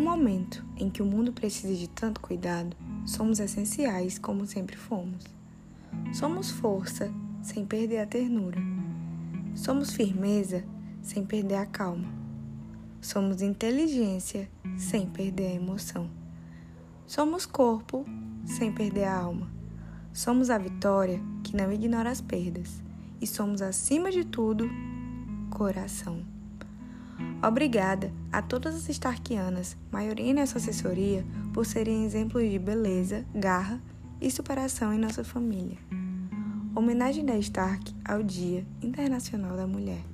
momento em que o mundo precisa de tanto cuidado, somos essenciais como sempre fomos. Somos força sem perder a ternura. Somos firmeza sem perder a calma. Somos inteligência sem perder a emoção. Somos corpo sem perder a alma. Somos a vitória que não ignora as perdas. E somos, acima de tudo, coração. Obrigada a todas as Starkianas, maioria nessa assessoria, por serem exemplos de beleza, garra e superação em nossa família. Homenagem da Stark ao Dia Internacional da Mulher.